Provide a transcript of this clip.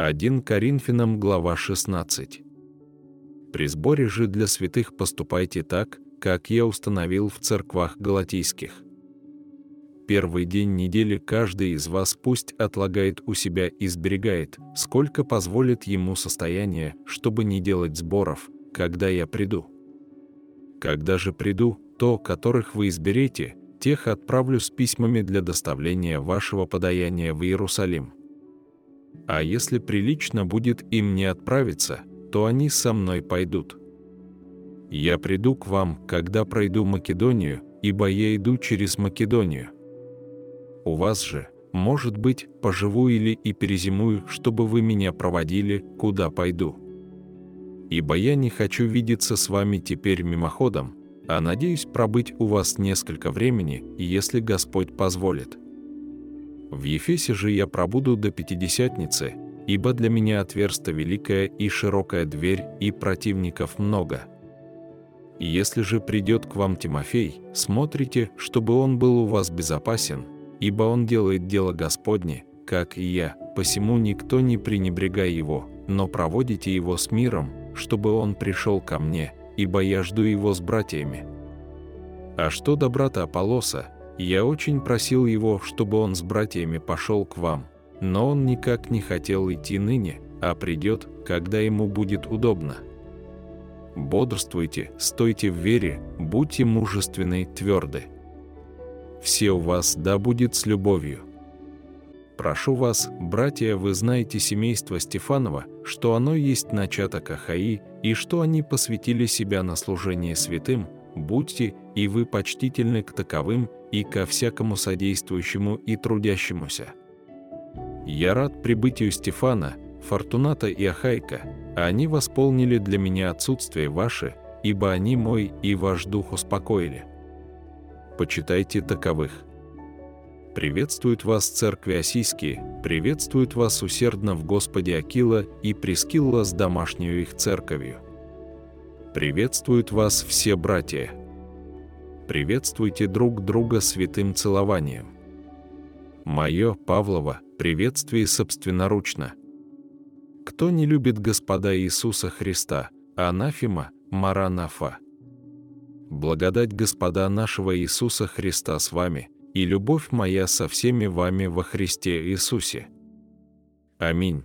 1 Коринфянам, глава 16. При сборе же для святых поступайте так, как я установил в церквах галатийских. Первый день недели каждый из вас пусть отлагает у себя и сберегает, сколько позволит ему состояние, чтобы не делать сборов, когда я приду. Когда же приду, то, которых вы изберете, тех отправлю с письмами для доставления вашего подаяния в Иерусалим. А если прилично будет им не отправиться, то они со мной пойдут. Я приду к вам, когда пройду Македонию, ибо я иду через Македонию. У вас же, может быть, поживу или и перезимую, чтобы вы меня проводили, куда пойду. Ибо я не хочу видеться с вами теперь мимоходом, а надеюсь пробыть у вас несколько времени, если Господь позволит. В Ефесе же я пробуду до Пятидесятницы, ибо для меня отверста великая и широкая дверь, и противников много. Если же придет к вам Тимофей, смотрите, чтобы он был у вас безопасен, ибо он делает дело Господне, как и я, посему никто не пренебрегай его, но проводите его с миром, чтобы он пришел ко мне, ибо я жду его с братьями. А что до брата Аполлоса, я очень просил его, чтобы он с братьями пошел к вам, но он никак не хотел идти ныне, а придет, когда ему будет удобно. Бодрствуйте, стойте в вере, будьте мужественны, тверды. Все у вас да будет с любовью. Прошу вас, братья, вы знаете семейство Стефанова, что оно есть начаток Ахаи, и что они посвятили себя на служение святым, будьте и вы почтительны к таковым и ко всякому содействующему и трудящемуся. Я рад прибытию Стефана, Фортуната и Ахайка, а они восполнили для меня отсутствие ваше, ибо они мой и ваш дух успокоили. Почитайте таковых. Приветствуют вас церкви Осийские, приветствуют вас усердно в Господе Акила и Прескилла с домашнюю их церковью. Приветствуют вас все братья. Приветствуйте друг друга святым целованием. Мое, Павлова, приветствие собственноручно. Кто не любит Господа Иисуса Христа, анафима, маранафа. Благодать Господа нашего Иисуса Христа с вами – и любовь моя со всеми вами во Христе Иисусе. Аминь.